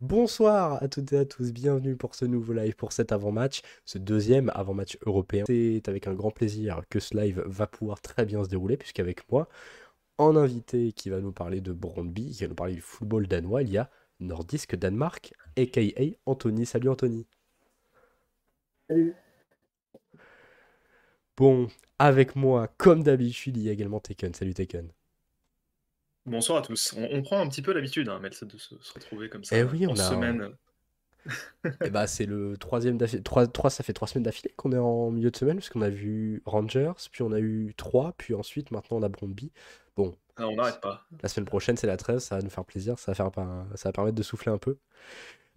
Bonsoir à toutes et à tous, bienvenue pour ce nouveau live, pour cet avant-match, ce deuxième avant-match européen. C'est avec un grand plaisir que ce live va pouvoir très bien se dérouler, puisqu'avec moi, en invité qui va nous parler de Brondby, qui va nous parler du football danois, il y a Nordisk Danemark, aka Anthony. Salut Anthony. Salut. Bon, avec moi, comme d'habitude, il y a également Taken. Salut Taken. Bonsoir à tous. On, prend un petit peu l'habitude, hein, de se, retrouver comme ça eh oui, on en semaine. Eh bah, c'est le troisième d'affilée. Trois, trois, ça fait trois semaines d'affilée qu'on est en milieu de semaine, parce qu'on a vu Rangers, puis on a eu trois, puis ensuite maintenant on a Brondby. Bon. Ah, on n'arrête pas. La semaine prochaine, c'est la 13, ça va nous faire plaisir, ça va, faire, ça va permettre de souffler un peu.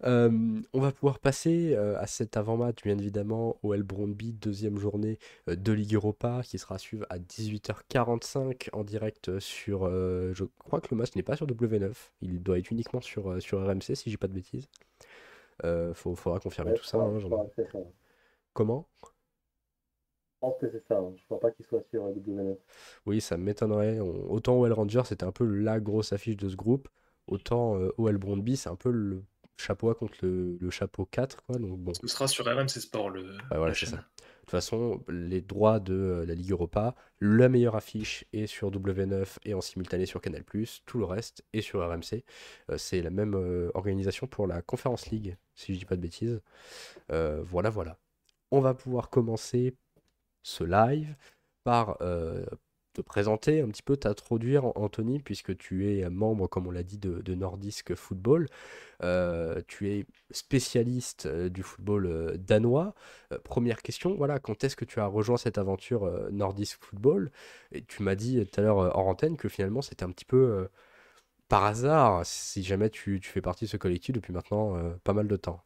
Euh, on va pouvoir passer euh, à cet avant-match, bien évidemment, au El Brondby, deuxième journée euh, de Ligue Europa, qui sera suivie à 18h45 en direct sur. je crois que le match n'est pas sur W9, il doit être uniquement sur, sur RMC, si j'ai pas de bêtises. Il faudra confirmer tout ça. Hein, Comment? Pense que c'est ça, hein. je crois pas qu'il soit sur W9. Oui, ça m'étonnerait. Autant OL Rangers, c'était un peu la grosse affiche de ce groupe, autant OL Brondby, c'est un peu le chapeau contre le, chapeau 4. Quoi, donc bon. Ce sera sur RMC Sport le. voilà, c'est ça. De toute façon, les droits de euh, la Ligue Europa, la meilleure affiche est sur W9 et en simultané sur Canal+, tout le reste est sur RMC. Euh, c'est la même euh, organisation pour la Conference League, si je dis pas de bêtises. voilà, voilà. On va pouvoir commencer ce live par te présenter un petit peu, t'introduire, Anthony, puisque tu es membre, comme on l'a dit, de, Nordisk Football. Euh, tu es spécialiste euh, du football euh, danois. première question, voilà, quand est-ce que tu as rejoint cette aventure Nordisk Football? Et tu m'as dit tout à l'heure hors antenne que finalement c'était un petit peu par hasard, si jamais tu, fais partie de ce collectif depuis maintenant pas mal de temps.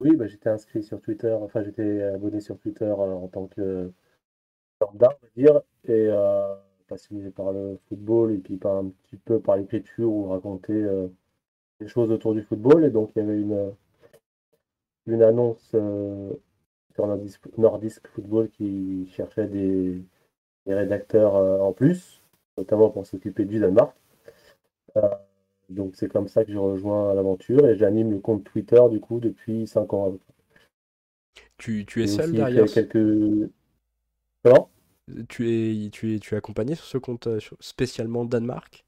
Oui, bah, j'étais inscrit sur Twitter, enfin j'étais abonné sur Twitter en tant que d'art, on va dire, et euh, passionné par le football et puis par un petit peu par l'écriture ou raconter euh, des choses autour du football. Et donc il y avait une, une annonce euh, sur Nordisk, Football qui cherchait des, rédacteurs en plus, notamment pour s'occuper du Danemark. Donc c'est comme ça que j'ai rejoint l'aventure et j'anime le compte Twitter du coup depuis 5 ans. Tu, tu es seul derrière quelques... Tu es, tu es, tu es accompagné sur ce compte euh, spécialement Danemark?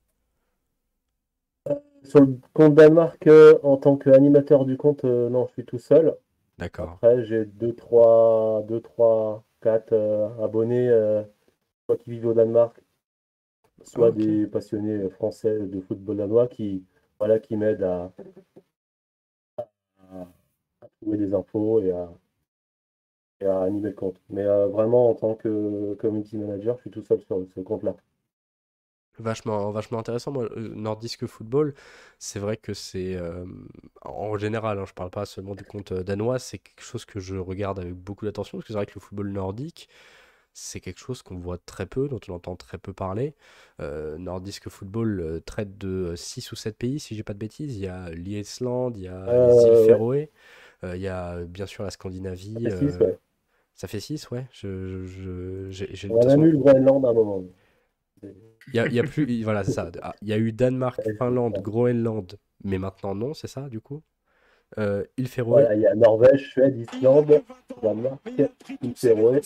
Sur le compte Danemark, euh, en tant qu'animateur du compte, euh, non, je suis tout seul. D'accord. Après, j'ai 2, 3, 2, 3, 4 abonnés, soit qui vivent au Danemark, soit des passionnés français de football danois qui, voilà, qui m'aident à, à, trouver des infos et à, et à animer le compte. Mais euh, vraiment, en tant que community manager, je suis tout seul sur ce compte-là. Vachement, vachement intéressant. Moi, euh, Nordisk Football, c'est vrai que c'est euh, en général, hein, je parle pas seulement du compte danois, c'est quelque chose que je regarde avec beaucoup d'attention parce que c'est vrai que le football nordique, c'est quelque chose qu'on voit très peu, dont on entend très peu parler. Nordisk Football traite de 6 ou 7 pays, si j'ai pas de bêtises. Il y a l'Islande, il y a les îles Féroé, il y a bien sûr la Scandinavie. Ça fait 6, ouais. Je, je, On a eu le Groenland à un moment. Il y a, y a plus, voilà, ça. Ah, il y a eu Danemark, Finlande, Groenland, mais maintenant non, c'est ça, du coup? Euh, Il fait Voilà, il y a Norvège, Suède, Islande, Danemark, Il Féroé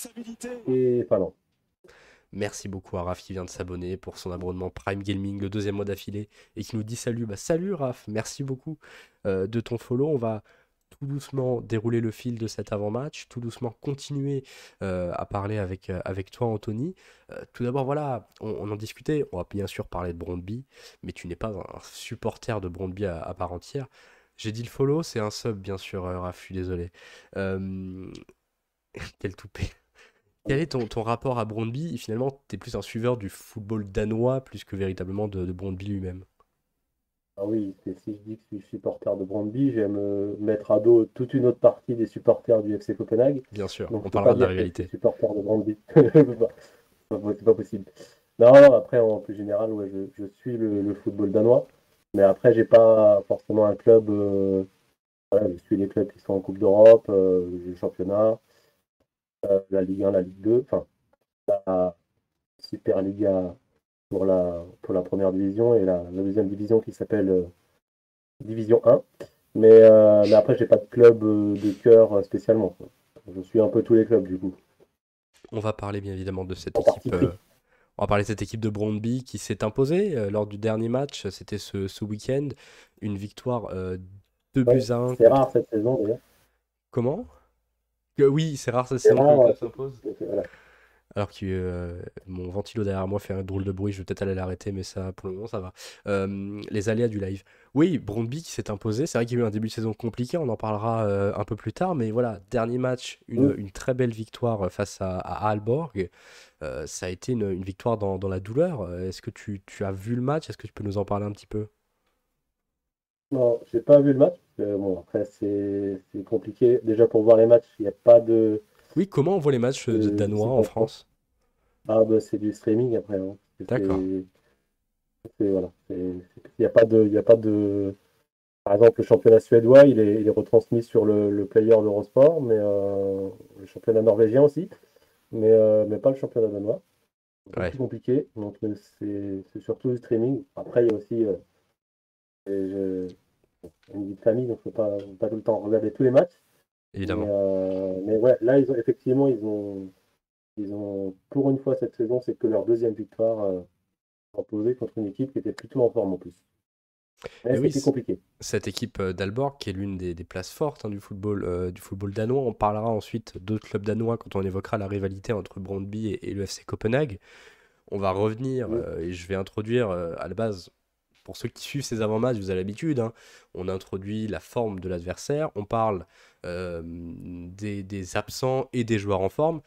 et Finlande. Merci beaucoup à Raph qui vient de s'abonner pour son abonnement Prime Gaming le deuxième mois d'affilée et qui nous dit salut. Bah salut Raph, merci beaucoup euh, de ton follow. On va tout doucement dérouler le fil de cet avant-match, tout doucement continuer euh, à parler avec, euh, avec toi, Anthony. Euh, tout d'abord, voilà, on, en discutait, on va bien sûr parler de Brondby, mais tu n'es pas un supporter de Brondby à, part entière. J'ai dit le follow, c'est un sub, bien sûr, Raph, je suis désolé. Quel toupet. Quel est ton, ton rapport à Brondby? Finalement, tu es plus un suiveur du football danois plus que véritablement de, de Brondby lui-même. Ah oui, si je dis que je suis supporter de Brandby, je vais me mettre à dos toute une autre partie des supporters du FC Copenhague. Bien sûr, on parlera de la réalité. Supporter de Brandby. c'est pas possible. Non, après, en plus général, ouais, je, suis le, football danois. Mais après, j'ai pas forcément un club. Euh, voilà, je suis les clubs qui sont en Coupe d'Europe, euh, le championnat, euh, la Ligue 1, la Ligue 2, enfin, la Super Liga pour la, pour la première division et la, deuxième division qui s'appelle Division 1. Mais, euh, mais après, j'ai pas de club euh, de cœur euh, spécialement. Je suis un peu tous les clubs du coup. On va parler bien évidemment de cette En équipe. Euh, on va parler de cette équipe de Brondby qui s'est imposée euh, lors du dernier match. C'était ce, ce week-end. Une victoire euh, 2 Ouais, buts à 1. c'est rare cette saison d'ailleurs. Comment? Que oui, c'est rare cette C'est saison que rare, le club ouais. s'impose. Voilà. Alors que euh, mon ventilo derrière moi fait un drôle de bruit, je vais peut-être aller l'arrêter, mais ça, pour le moment, ça va. Euh, les aléas du live. Oui, Brondby qui s'est imposé. C'est vrai qu'il y a eu un début de saison compliqué, on en parlera euh, un peu plus tard, mais voilà, dernier match, une, Mm. une très belle victoire face à, à Aalborg. Euh, ça a été une, une victoire dans, dans la douleur. Est-ce que tu, tu as vu le match? Est-ce que tu peux nous en parler un petit peu? Non, j'ai pas vu le match. bon, après, c'est compliqué. Déjà, pour voir les matchs, il n'y a pas de. Oui, comment on voit les matchs euh, de- danois en France? Ah, bah, c'est du streaming après. hein. C'est- D'accord. voilà. Il n'y a pas de. Y a pas de... Par exemple, le championnat suédois, il est, il est retransmis sur le, le player d'Eurosport, mais euh, le championnat norvégien aussi, mais, euh, mais pas le championnat danois. C'est Ouais. compliqué, donc euh, c'est surtout du streaming. Après, il y a aussi euh, je- une vie de famille, donc je ne peux pas, pas tout le temps regarder tous les matchs. Mais, Évidemment. euh, mais ouais, là, ils ont, effectivement, ils ont, ils ont, pour une fois cette saison, c'est que leur deuxième victoire euh, imposée contre une équipe qui était plutôt en forme en plus. Mais oui, compliqué. cette équipe euh, d'Alborg, qui est l'une des, des places fortes hein, du football, euh, du football danois. On parlera ensuite d'autres clubs danois quand on évoquera la rivalité entre Brøndby et, et le FC Copenhague. On va revenir Oui. euh, et je vais introduire euh, à la base, pour ceux qui suivent ces avant-matchs, vous avez l'habitude, hein, on introduit la forme de l'adversaire, on parle euh, des, des absents et des joueurs en forme.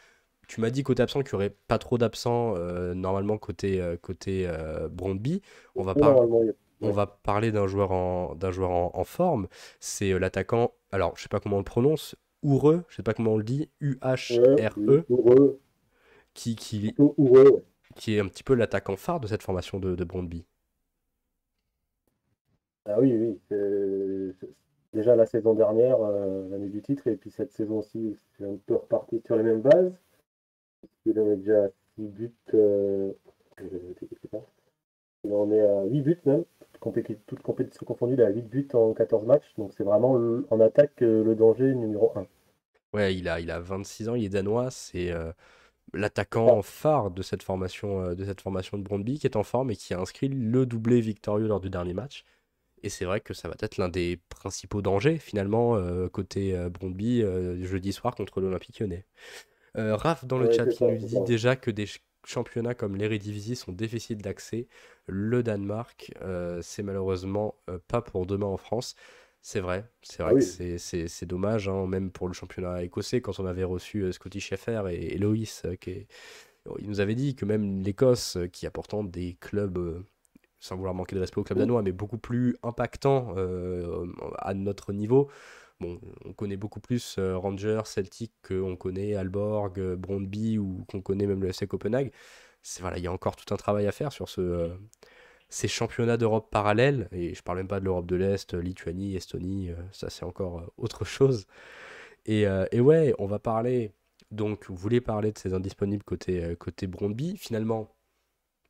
Tu m'as dit côté absent qu'il n'y aurait pas trop d'absents euh, normalement côté, euh, côté Brøndby. On va parler. On va d'un joueur en, d'un joueur en, en forme. C'est l'attaquant, alors je sais pas comment on le prononce, Oureux, je sais pas comment on le dit, U-H-R-E, Heureux, qui, est un petit peu l'attaquant phare de cette formation de, de Brøndby. Ah oui, oui. c'est- Déjà la saison dernière, euh, l'année du titre, et puis cette saison-ci, c'est un peu reparti sur les mêmes bases. Il en est déjà à 6 buts. euh, je vais noter quelque part. Il en est à 8 buts même. Toutes compéti- Toutes compétitions confondues, il est à 8 buts en 14 matchs. Donc c'est vraiment le- en attaque euh, le danger numéro 1. Ouais, il a, il a 26 ans, il est danois, c'est euh, l'attaquant Ah. phare de cette formation, euh, de cette formation de qui est en forme et qui a inscrit le doublé victorieux lors du dernier match. Et c'est vrai que ça va être l'un des principaux dangers finalement euh, côté euh, Brøndby euh, jeudi soir contre l'Olympique Lyonnais. Euh, Raph dans le Ouais, chat ça, nous dit déjà que des ch- championnats comme l'Eredivisie sont difficiles d'accès. Le Danemark, c'est malheureusement pas pour demain en France. C'est vrai, c'est vrai Ah que oui. c'est dommage, hein, même pour le championnat écossais, quand on avait reçu Scotty Scheffler et, et Loïs, qui est- il nous avait dit que même l'Écosse, qui a pourtant des clubs, sans vouloir manquer de respect au club danois, mais beaucoup plus impactants euh, à notre niveau, Bon, on connaît beaucoup plus euh, Rangers, Celtic qu'on connaît Aalborg, euh, Brøndby ou qu'on connaît même le FC Copenhague. Voilà, il y a encore tout un travail à faire sur ce, euh, ces championnats d'Europe parallèles. Et je parle même pas de l'Europe de l'Est, Lituanie, Estonie, ça c'est encore autre chose. Et, euh, et ouais, on va parler. Donc, vous voulez parler de ces indisponibles côté, côté Brøndby. Finalement,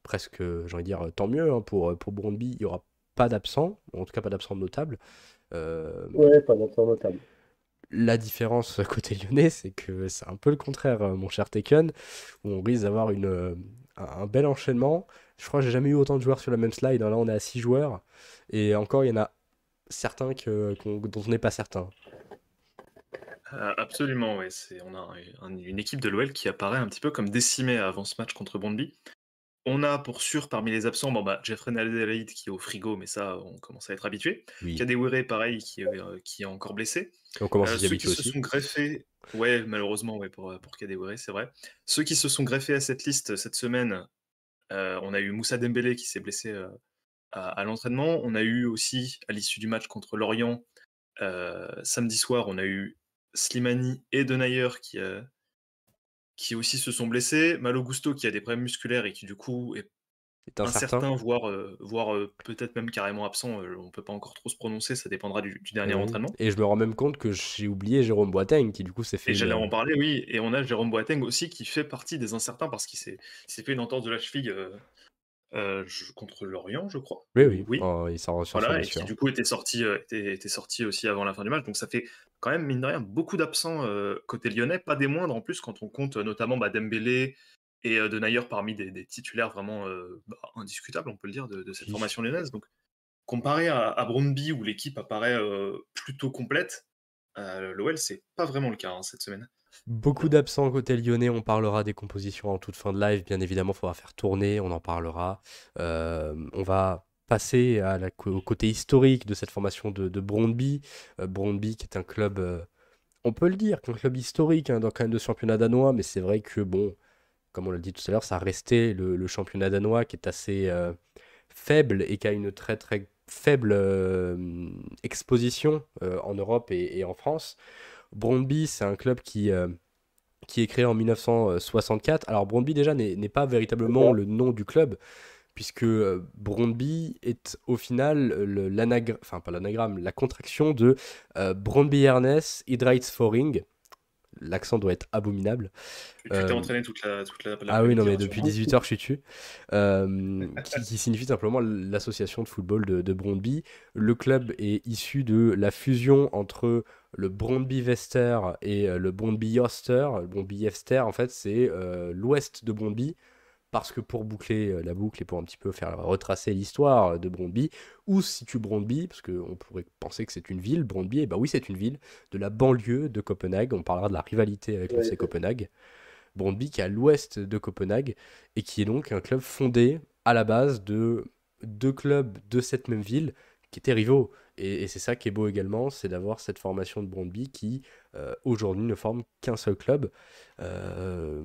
presque, j'ai envie de dire, tant mieux hein, pour, pour. Il n'y aura pas d'absents, en tout cas pas d'absents notables. Euh, Ouais, pas d'absent notable. la différence côté lyonnais, c'est que c'est un peu le contraire, euh, mon cher Taken, où on risque d'avoir une, euh, un bel enchaînement. Je crois que j'ai jamais eu autant de joueurs sur la même slide. hein. Là, on est à 6 joueurs. Et encore, il y en a certains que, dont on n'est pas certain. Euh, absolument, oui. C'est, on a un- un- une équipe de l'OL qui apparaît un petit peu comme décimée avant ce match contre Brøndby. On a pour sûr parmi les absents, bon bah Jeffrey Adelaide qui est au frigo, mais ça on commence à être habitué. Oui. Kadewere pareil qui, est, euh, qui est encore blessé. On commence Euh, à s'y ceux qui se sont greffés, ouais malheureusement ouais, pour, euh, pour Kadewere c'est vrai. Ceux qui se sont greffés à cette liste cette semaine, euh, on a eu Moussa Dembélé qui s'est blessé euh, à, à l'entraînement. On a eu aussi à l'issue du match contre Lorient, euh, samedi soir, on a eu Slimani et Denayer qui, euh, qui aussi se sont blessés. Malo Gusto qui a des problèmes musculaires et qui du coup est incertain. voire, euh, voire euh, peut-être même carrément absent. euh, on peut pas encore trop se prononcer, ça dépendra du, du dernier Oui. entraînement. Et je me rends même compte que j'ai oublié Jérôme Boateng, qui du coup s'est fait Et j'allais en parler, oui. Et on a Jérôme Boateng aussi qui fait partie des incertains parce qu'il s'est fait une entorse de la cheville contre Lorient, je crois. Oui, oui, oui. Oh, il s'en Voilà, et qui du coup était sorti, était, était, sorti aussi avant la fin du match. Donc ça fait quand même, mine de rien, beaucoup d'absents côté lyonnais, pas des moindres en plus quand on compte notamment bah, Dembélé et De Nayer parmi des, titulaires vraiment bah, indiscutables, on peut le dire, de, cette formation lyonnaise. Donc comparé à, à Brondby où l'équipe apparaît plutôt complète, l'OL c'est pas vraiment le cas hein, cette semaine. Beaucoup d'absents côté lyonnais, on parlera des compositions en toute fin de live, bien évidemment, il faudra faire tourner, on en parlera. Euh, on va passer à la, au côté historique de cette formation de, de Brondby. Euh, Brondby qui est un club, euh, on peut le dire, un club historique hein, dans quand même de championnat danois, mais c'est vrai que, bon, comme on l'a dit tout à l'heure, ça a resté le, championnat danois qui est assez faible et qui a une très très faible exposition en Europe et, et en France. Brondby, c'est un club qui, euh, qui est créé en 1964. Alors Brondby déjà n'est pas véritablement le nom du club, puisque euh, Brondby est au final l'anagramme, enfin pas l'anagramme, la contraction de euh, Brondby Ernest Foring l'accent doit être abominable. Tu t'es euh, entraîné toute la, toute la, Ah oui, non, mais depuis 18 heures, je suis. Euh, qui, signifie simplement l'association de football de, de, Brondby. Le club est issu de la fusion entre le Brondby Vester et euh, le Brondby Yoster. Le Brondby Yester, en fait, c'est l'ouest de Brondby parce que pour boucler euh, la boucle et pour un petit peu faire retracer l'histoire de Brondby, où se situe Brondby, parce qu'on pourrait penser que c'est une ville, Brondby, et bah oui c'est une ville de la banlieue de Copenhague, on parlera de la rivalité avec le Copenhague. Brondby qui est à l'ouest de Copenhague et qui est donc un club fondé à la base de deux clubs de cette même ville qui étaient rivaux. Et, c'est ça qui est beau également, c'est d'avoir cette formation de Brondby qui euh, aujourd'hui ne forme qu'un seul club. Euh,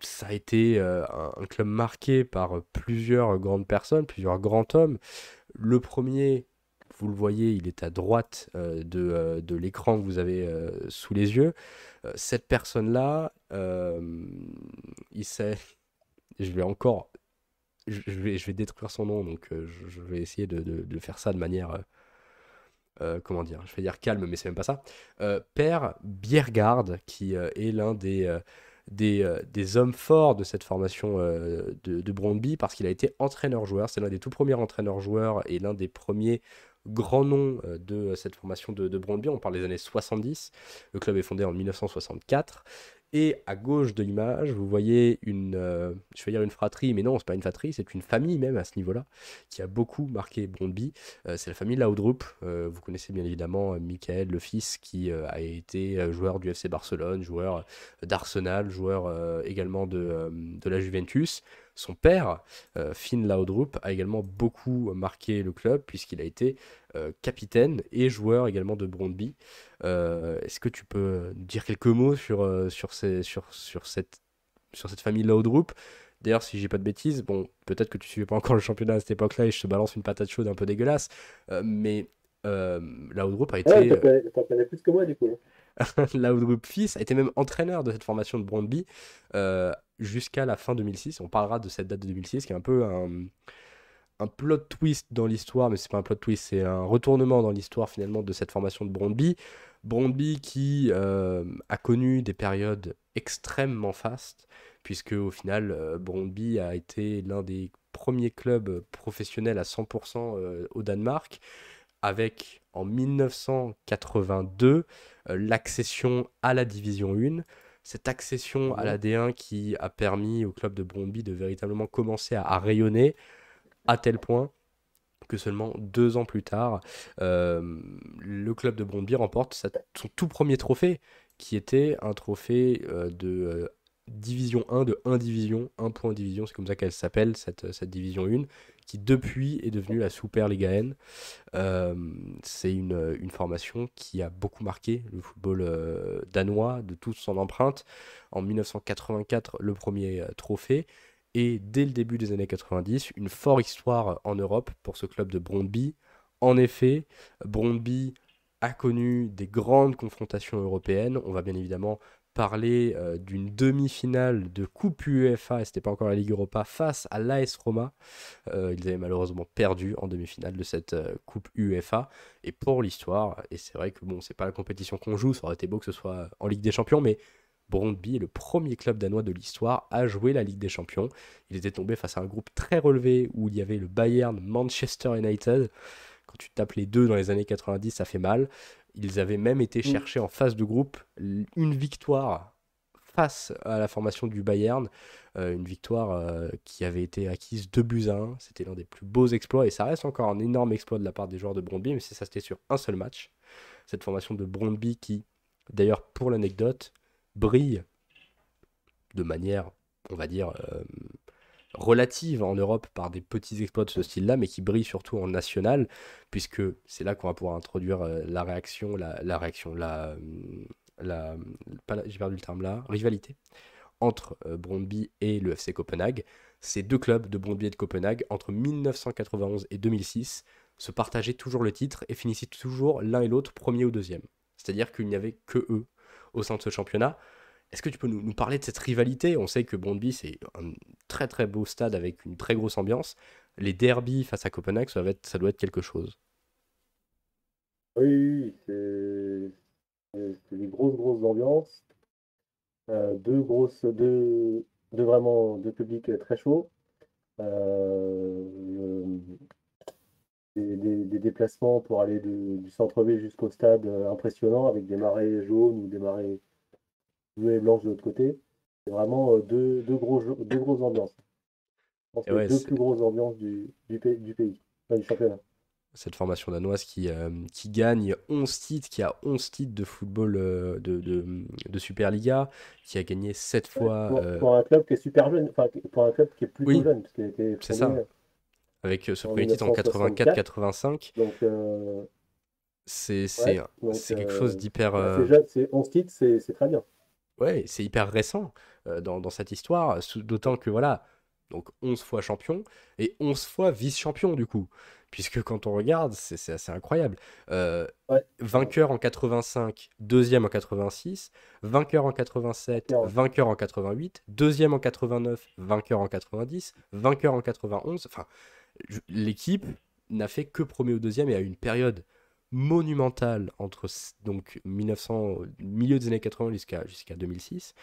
ça a été euh, un, club marqué par plusieurs grandes personnes, plusieurs grands hommes. Le premier, vous le voyez, il est à droite de, de l'écran que vous avez sous les yeux. cette personne-là, il sait, je vais encore je vais, je vais détruire son nom, donc je, vais essayer de, de, faire ça de manière euh, comment dire, je vais dire calme, mais c'est même pas ça. Euh, Père Biergard, qui euh, est l'un des, des, hommes forts de cette formation de, de Brondby, parce qu'il a été entraîneur-joueur. C'est l'un des tout premiers entraîneurs-joueurs et l'un des premiers grands noms de cette formation de, de Brondby. On parle des années 70. Le club est fondé en 1964. Et à gauche de l'image, vous voyez une, euh, une fratrie, mais non, c'est pas une fratrie, c'est une famille même à ce niveau-là, qui a beaucoup marqué Brondby. Euh, c'est la famille Laudrup. Euh, vous connaissez bien évidemment Michael, le fils, qui a été joueur du FC Barcelone, joueur d'Arsenal, joueur également de la Juventus. Son père, euh, Finn Laudrup, a également beaucoup marqué le club puisqu'il a été euh, capitaine et joueur également de Brondby. Euh, est-ce que tu peux dire quelques mots sur, sur, ces, sur, sur, cette, sur cette famille Laudrup? D'ailleurs, si j'ai pas de bêtises, bon, peut-être que tu suivais pas encore le championnat à cette époque-là et je te balance une patate chaude un peu dégueulasse, mais Laudrup a été. Ouais, t'en connais plus que moi du coup. Laudrup fils a été même entraîneur de cette formation de Brondby jusqu'à la fin 2006. On parlera de cette date de 2006 qui est un peu un, plot twist dans l'histoire, mais c'est pas un plot twist, c'est un retournement dans l'histoire finalement de cette formation de Brondby. Brondby qui euh, a connu des périodes extrêmement fastes, puisque au final, euh, a été l'un des premiers clubs professionnels à 100% euh, au Danemark, avec en 1982 l'accession à la Division 1 cette accession à la D1 qui a permis au club de Bromby de véritablement commencer à, rayonner à tel point que seulement deux ans plus tard, euh, le club de Bromby remporte son tout premier trophée, qui était un trophée euh, de euh, Division 1, de 1 Division, 1 point Division, c'est comme ça qu'elle s'appelle, cette, cette Division 1, qui depuis est devenue la Super Liga N. Euh, c'est une, formation qui a beaucoup marqué le football euh, danois de toute son empreinte. En 1984, le premier euh, trophée. Et dès le début des années 90, une forte histoire en Europe pour ce club de Brondby. En effet, Brondby a connu des grandes confrontations européennes. On va bien évidemment parler euh, d'une demi-finale de Coupe UEFA, et c'était pas encore la Ligue Europa, face à l'AS Roma. Euh, ils avaient malheureusement perdu en demi-finale de cette euh, Coupe UEFA. Et pour l'histoire, et c'est vrai que bon, c'est pas la compétition qu'on joue, ça aurait été beau que ce soit en Ligue des Champions, mais Brondby est le premier club danois de l'histoire à jouer la Ligue des Champions. Il était tombé face à un groupe très relevé où il y avait le Bayern, Manchester United. Quand tu tapes les deux dans les années 90, ça fait mal. Ils avaient même été mm. chercher en phase de groupe une victoire face à la formation du Bayern. Euh, une victoire euh, qui avait été acquise 2 buts à 1. C'était l'un des plus beaux exploits et ça reste encore un énorme exploit de la part des joueurs de Brondby, mais ça c'était sur un seul match. Cette formation de Brondby qui, d'ailleurs pour l'anecdote, brille de manière, on va dire, euh, relative en Europe par des petits exploits de ce style-là, mais qui brille surtout en national, puisque c'est là qu'on va pouvoir introduire la réaction, la, réaction, la, la j'ai perdu le terme là, rivalité entre euh, Brondby et le FC Copenhague. Ces deux clubs de Brondby et de Copenhague, entre 1991 et 2006, se partageaient toujours le titre et finissaient toujours l'un et l'autre premier ou deuxième. C'est-à-dire qu'il n'y avait que eux au sein de ce championnat. Est-ce que tu peux nous, parler de cette rivalité? On sait que Brondby, c'est un très très beau stade avec une très grosse ambiance. Les derbies face à Copenhague, ça doit être quelque chose. Oui, c'est des grosses grosses ambiances. Euh, deux grosses, deux, deux, vraiment deux publics très chauds. Euh, des, déplacements pour aller du centre-ville jusqu'au stade euh, impressionnant avec des marées jaunes ou des marées bleues et blanches de l'autre côté. C'est vraiment deux, deux, gros, deux grosses ambiances. Je deux plus grosses ambiances du, du, pays, du pays, du championnat cette formation danoise qui, euh, qui gagne 11 titres, qui a 11 titres de football euh, de, de, de, Superliga, qui a gagné 7 fois. Euh, pour, un club qui est super jeune, enfin pour un club qui est plutôt jeune. C'est ça. Avec ce premier titre en 84-85. Donc. C'est quelque chose d'hyper. C'est 11 titres, c'est très bien. Ouais, c'est hyper récent dans, dans, cette histoire, d'autant que voilà, donc 11 fois champion et 11 fois vice-champion du coup puisque quand on regarde, c'est assez incroyable. Euh, vainqueur en 85, deuxième en 86, vainqueur en 87, vainqueur en 88, deuxième en 89, vainqueur en 90, vainqueur en 91. Enfin, l'équipe n'a fait que premier ou deuxième et eu une période monumentale entre donc 1900, milieu des années 80 jusqu'à jusqu'à 2006.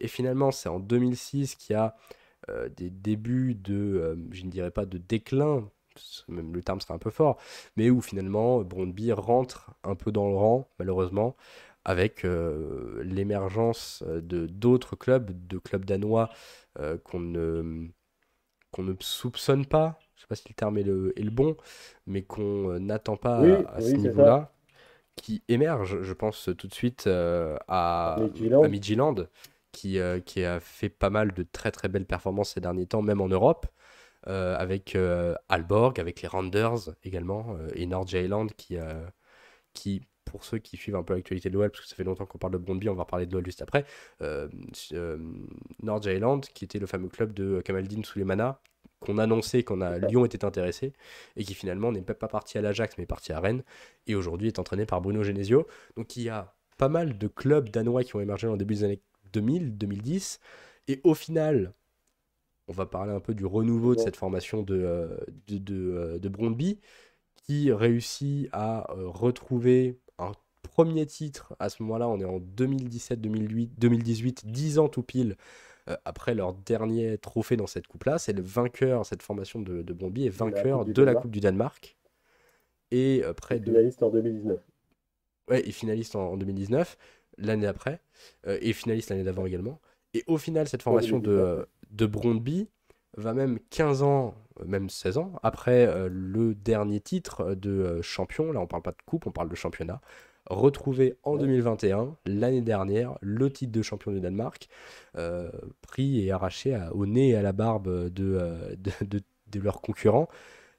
Et finalement, c'est en 2006 qu'il y a euh, des débuts de, euh, je ne dirais pas de déclin, même le terme serait un peu fort, mais où finalement Brondby rentre un peu dans le rang, malheureusement, avec euh, l'émergence de d'autres clubs, de clubs danois euh, qu'on ne, qu'on ne soupçonne pas, je ne sais pas si le terme est le, est le bon, mais qu'on euh, n'attend pas à, ce niveau-là, qui émerge, je pense tout de suite à, à Midtjylland, qui, qui a fait pas mal de très très belles performances ces derniers temps, même en Europe. Euh, avec euh, Alborg, avec les Randers également, euh, et Nordjylland qui, qui, pour ceux qui suivent un peu l'actualité de l'OL, parce que ça fait longtemps qu'on parle de Brondby, on va parler de l'OL juste après, euh, Nordjylland, qui était le fameux club de Kamaldine Soulemana, qu'on annonçait qu'on a Lyon était intéressé, et qui finalement n'est pas parti à l'Ajax, mais parti à Rennes, et aujourd'hui est entraîné par Bruno Genesio. Donc il y a pas mal de clubs danois qui ont émergé dans le début des années 2000, 2010, et au final, on va parler un peu du renouveau de cette formation de, euh, de, de, euh, de Brondby, qui réussit à euh, retrouver un premier titre. À ce moment-là, on est en 2017-2018, 2018, 10 ans tout pile après leur dernier trophée dans cette coupe-là. C'est le vainqueur, cette formation de, de Brondby est vainqueur de la Coupe du Danemark. Et près de. Finaliste en 2019. Ouais, et finaliste en, 2019, l'année après, et finaliste l'année d'avant également. Et au final, cette formation de, de Brondby va même 15 ans, euh, même 16 ans, après euh, le dernier titre de euh, champion, là on parle pas de coupe, on parle de championnat, retrouver en 2021, l'année dernière, le titre de champion du Danemark, pris et arraché au nez et à la barbe de, de, de, leurs concurrents.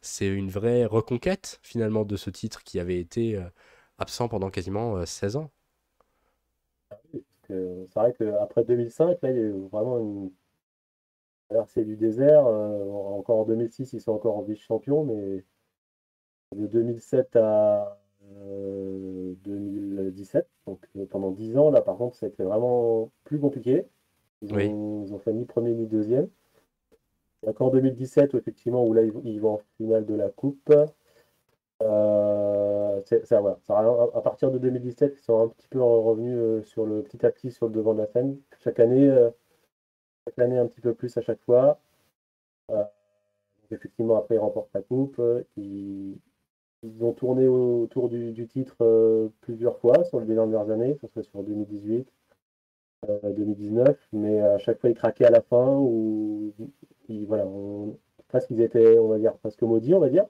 C'est une vraie reconquête finalement de ce titre qui avait été absent pendant quasiment 16 ans. C'est vrai qu'après 2005, là, il y a eu vraiment une c'est du désert. Euh, encore en 2006, ils sont encore en vice-champion, mais de 2007 à 2017, euh, donc euh, pendant 10 ans, là par contre, c'était vraiment plus compliqué. Ils ont, fait ni premier ni deuxième. Encore en 2017, effectivement, où là ils vont en finale de la Coupe. Euh, c'est- ça, voilà. Ça, à partir de 2017, ils sont un petit peu revenus euh, sur le petit à petit sur le devant de la scène. Chaque année, chaque année un petit peu plus à chaque fois. Euh, effectivement, après, ils remportent la coupe. Ils, ils ont tourné autour du, titre euh, plusieurs fois sur les dernières années, que ce sur 2018, euh, 2019, mais à chaque fois, ils craquaient à la fin ou ils, voilà, on- presque étaient, on va dire, presque maudits, on va dire.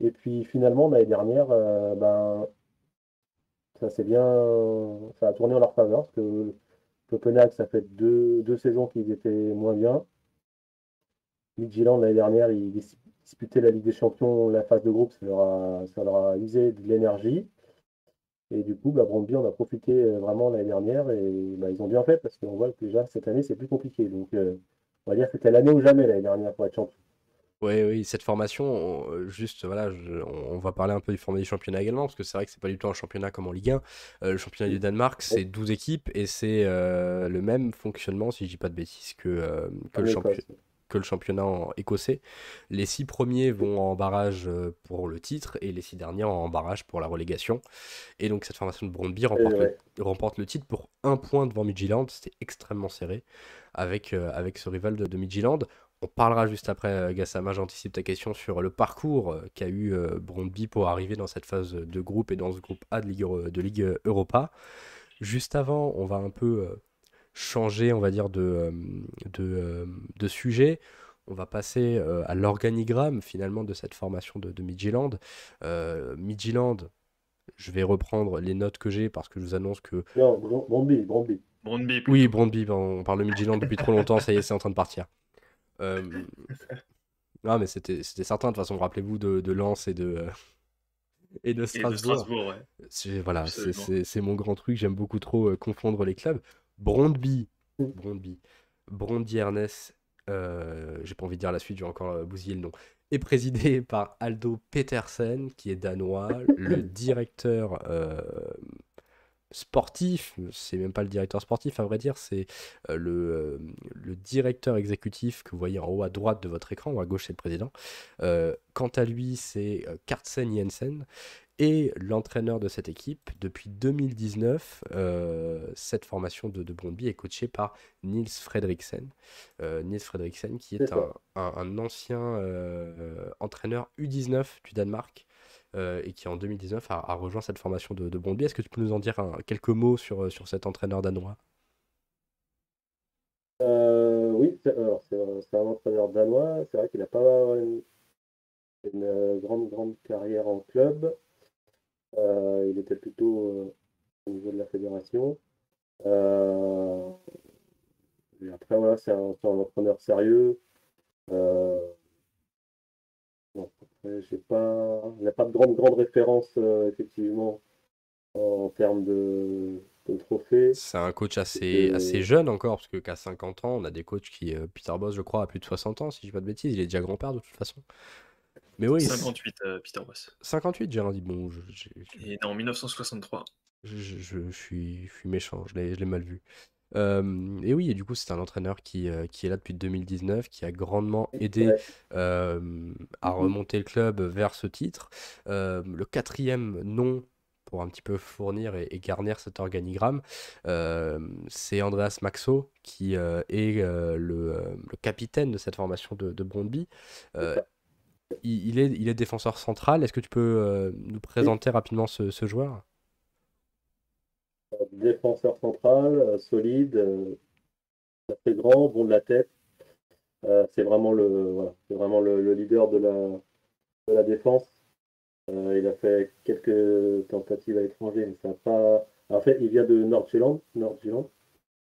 Et puis finalement, l'année dernière, euh, ben, ça s'est bien, ça a tourné en leur faveur, parce que Copenhague, ça fait deux, deux saisons qu'ils étaient moins bien. Midtjylland, l'année dernière, ils dis- disputaient la Ligue des Champions, la phase de groupe, ça leur a, ça leur a usé de l'énergie. Et du coup, bah, Brøndby en a profité euh, vraiment l'année dernière et bah, ils ont bien fait parce qu'on voit que déjà cette année, c'est plus compliqué. Donc, euh, on va dire que c'était l'année ou jamais l'année dernière pour être champion. Oui, oui, cette formation, on- euh, juste, voilà, je- on, on va parler un peu du format du championnat également, parce que c'est vrai que c'est pas du tout un championnat comme en Ligue 1. Euh, le championnat du Danemark, c'est 12 équipes et c'est euh, le même fonctionnement, si je dis pas de bêtises, que, euh, le championnat. Que le championnat en- écossais. Les six premiers vont en barrage euh, pour le titre et les six derniers en barrage pour la relégation. Et donc cette formation de Brøndby Et remporte, ouais. le, remporte le titre pour un point devant Midtjylland. C'était extrêmement serré avec, euh, avec ce rival de, de. On parlera juste après, euh, Gassama, j'anticipe ta question sur le parcours euh, qu'a eu euh, Brøndby pour arriver dans cette phase de groupe et dans ce groupe A de Ligue, de Ligue Europa. Juste avant, on va un peu euh, changer, on va dire, de, euh, de, euh, de sujet. On va passer euh, à l'organigramme finalement de cette formation de, de. Euh, Midtjylland, je vais reprendre les notes que j'ai parce que je vous annonce que Non, Bron- Brøndby, Brøndby. Brøndby, plutôt. oui, Brøndby, on parle de Midtjylland depuis trop longtemps, ça y est, c'est en train de partir. Euh, Non, mais c'était c'était certain, de toute façon, rappelez-vous de, de Lens et de, euh, et de Et de Strasbourg. Strasbourg, ouais. C'est voilà, c'est- Absolument. c'est c'est mon grand truc, j'aime beaucoup trop euh, confondre les clubs. Brondby. Brondby, Brondby Ernest, euh, j'ai pas envie de dire la suite, je vais encore euh, bousiller le nom, est présidé par Aldo Petersen, qui est danois, le directeur euh, sportif, c'est même pas le directeur sportif à vrai dire, c'est euh, le, le directeur exécutif que vous voyez en haut à droite de votre écran, ou à gauche c'est le président. Quant à lui, c'est Kartsen Jensen. Et l'entraîneur de cette équipe, depuis 2019, euh, cette formation de, de est coachée par Niels Fredriksen. Euh, Niels Fredriksen, qui est un, un- un ancien euh, entraîneur U19 du Danemark et qui en 2019 a, a rejoint cette formation de, de. Est-ce que tu peux nous en dire un- quelques mots sur, sur cet entraîneur danois? Oui, c'est alors, c'est un, entraîneur danois. C'est vrai qu'il n'a pas une, une, grande, grande carrière en club. Euh, il était plutôt euh, au niveau de la fédération. Euh, et après, voilà, c'est un, un entraîneur sérieux. Bon, j'ai pas, il n'y a pas de grande, grande référence, effectivement, en, termes de, de trophées. C'est un coach assez, assez jeune encore, parce que qu'à 50 ans, on a des coachs qui. Peter Boss, je crois, a plus de 60 ans, si je dis pas de bêtises, il est déjà grand-père de toute façon. Mais oui, 58, euh, Peter Boss. 58, j'ai rien dit. Bon, je, né en 1963. je, suis, je suis méchant, je l'ai je l'ai mal vu. Euh, et oui, et du coup, c'est un entraîneur qui, euh, qui est là depuis 2019, qui a grandement aidé Ouais. euh, à Mhm. remonter le club vers ce titre. Euh, le quatrième nom, pour un petit peu fournir et, et garnir cet organigramme, euh, c'est Andreas Maxo, qui euh, est euh, le, euh, le capitaine de cette formation de, de Brøndby. Euh, il, il est, il est défenseur central. Est-ce que tu peux euh, nous présenter rapidement ce, ce joueur? Défenseur central, euh, solide, euh, assez grand, bon de la tête. Euh, c'est vraiment le voilà, c'est vraiment le, le leader de la, de la défense. Euh, il a fait quelques tentatives à l'étranger, mais ça n'a pas. En fait, il vient de Nord-Zélande, Nord-Zélande,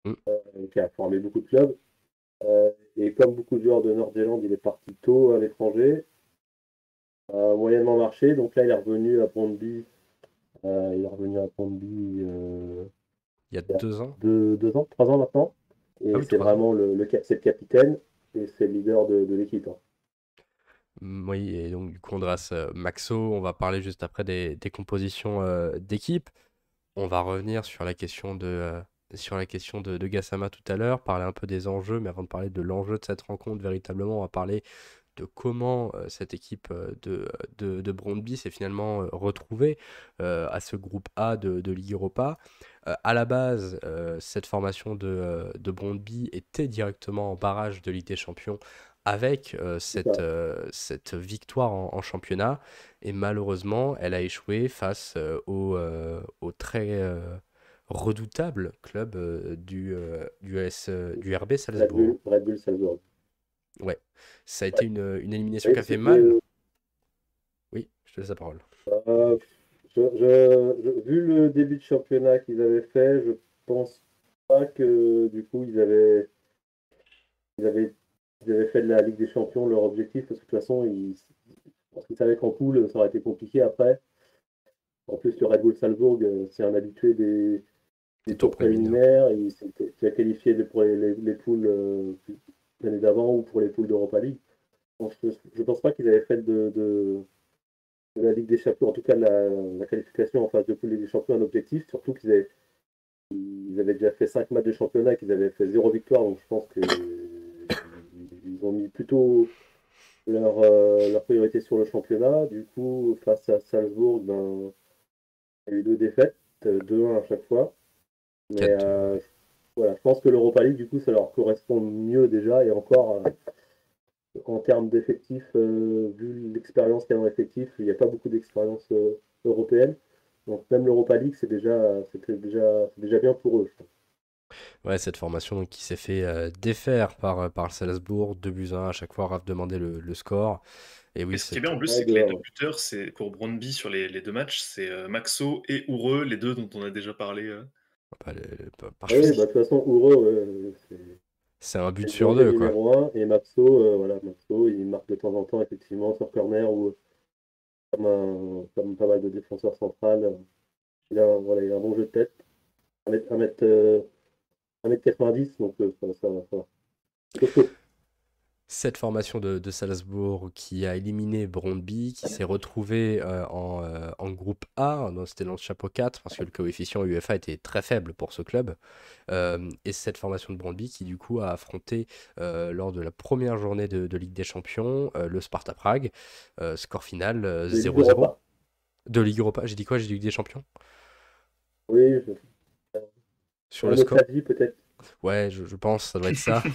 Mm. euh, qui a formé beaucoup de clubs. Euh, et comme beaucoup de joueurs de Nord-Zélande, il est parti tôt à l'étranger, moyennement marché. Donc là, il est revenu à Brøndby. Euh, il est revenu à euh, Il y a deux ans. deux, deux ans, trois ans maintenant. Et Ah oui, c'est vraiment le, le, capitaine et c'est le leader de, de l'équipe. hein. Mm, Oui, et donc du coup, Andreas euh, Maxo, on va parler juste après des, des compositions euh, d'équipe. On va revenir sur la question de, euh, sur la question de, de Gassama tout à l'heure, parler un peu des enjeux, mais avant de parler de l'enjeu de cette rencontre, véritablement, on va parler de comment cette équipe de, de, de Brondby s'est finalement retrouvée à ce groupe A de, de Ligue Europa. à la base, cette formation de, de Brondby était directement en barrage de Ligue des Champions avec cette, cette victoire en, championnat. Et malheureusement, elle a échoué face au, au, très redoutable club du, du, du RB Salzbourg. Red Bull, Salzbourg. Ouais, ça a été une, une élimination qui a fait mal. Oui, je te laisse la parole. Euh, je, vu le début de championnat qu'ils avaient fait, je pense pas que du coup ils avaient, ils avaient, ils avaient fait de la Ligue des Champions leur objectif parce que de toute façon ils, qu'ils savaient qu'en poule ça aurait été compliqué après. En plus, le Red Bull Salzbourg, euh, c'est un habitué des, des tours préliminaires. Il, s'est qualifié pour les, les, poules euh, l'année d'avant ou pour les poules d'Europa League. je ne pense pas qu'ils avaient fait de, de, la Ligue des Champions, en tout cas la, la qualification en phase de poule des Champions, un objectif, surtout qu'ils avaient, ils avaient déjà fait 5 matchs de championnat et qu'ils avaient fait 0 victoire, donc je pense qu'ils ont mis plutôt leur, euh, leur priorité sur le championnat. Du coup, face à Salzbourg, ben, il y a eu deux défaites, 2-1 à chaque fois. Mais euh, voilà, je pense que l'Europa League, du coup, ça leur correspond mieux déjà. Et encore, euh, en termes d'effectifs, euh, vu l'expérience qu'il y a dans l'effectif, il n'y a pas beaucoup d'expérience euh, européenne. Donc même l'Europa League, c'est déjà, c'était déjà, déjà bien pour eux. Ouais, cette formation qui s'est fait défaire par, par Salzbourg, 2 buts 1 à chaque fois, Raph demandait le, le score. Et oui, ce qui est bien en plus, c'est que les deux buteurs, c'est pour Brondby sur les, les deux matchs, c'est Maxo et Oureux, les deux dont on a déjà parlé oui, bah, de toute façon, Ouro, c'est un but sur deux. Quoi. et euh, voilà, Maxo, il marque de temps en temps, effectivement, sur corner ou comme, comme pas mal de défenseurs centrales. Il a, voilà, il a un bon jeu de tête. 1m, 90 donc euh, ça, ça, ça cette formation de, Salzbourg qui a éliminé Brondby, qui s'est retrouvé euh, euh, en, groupe A, c'était dans le chapeau 4, parce que le coefficient UEFA était très faible pour ce club. Euh, et cette formation de Brondby qui du coup a affronté lors de la première journée de, Ligue des Champions le Sparta Prague. score final 0-0. De Ligue Europa, j'ai dit quoi? J'ai dit Ligue des Champions? Oui, sur le score? peut-être. Ouais, je, pense, ça doit être ça.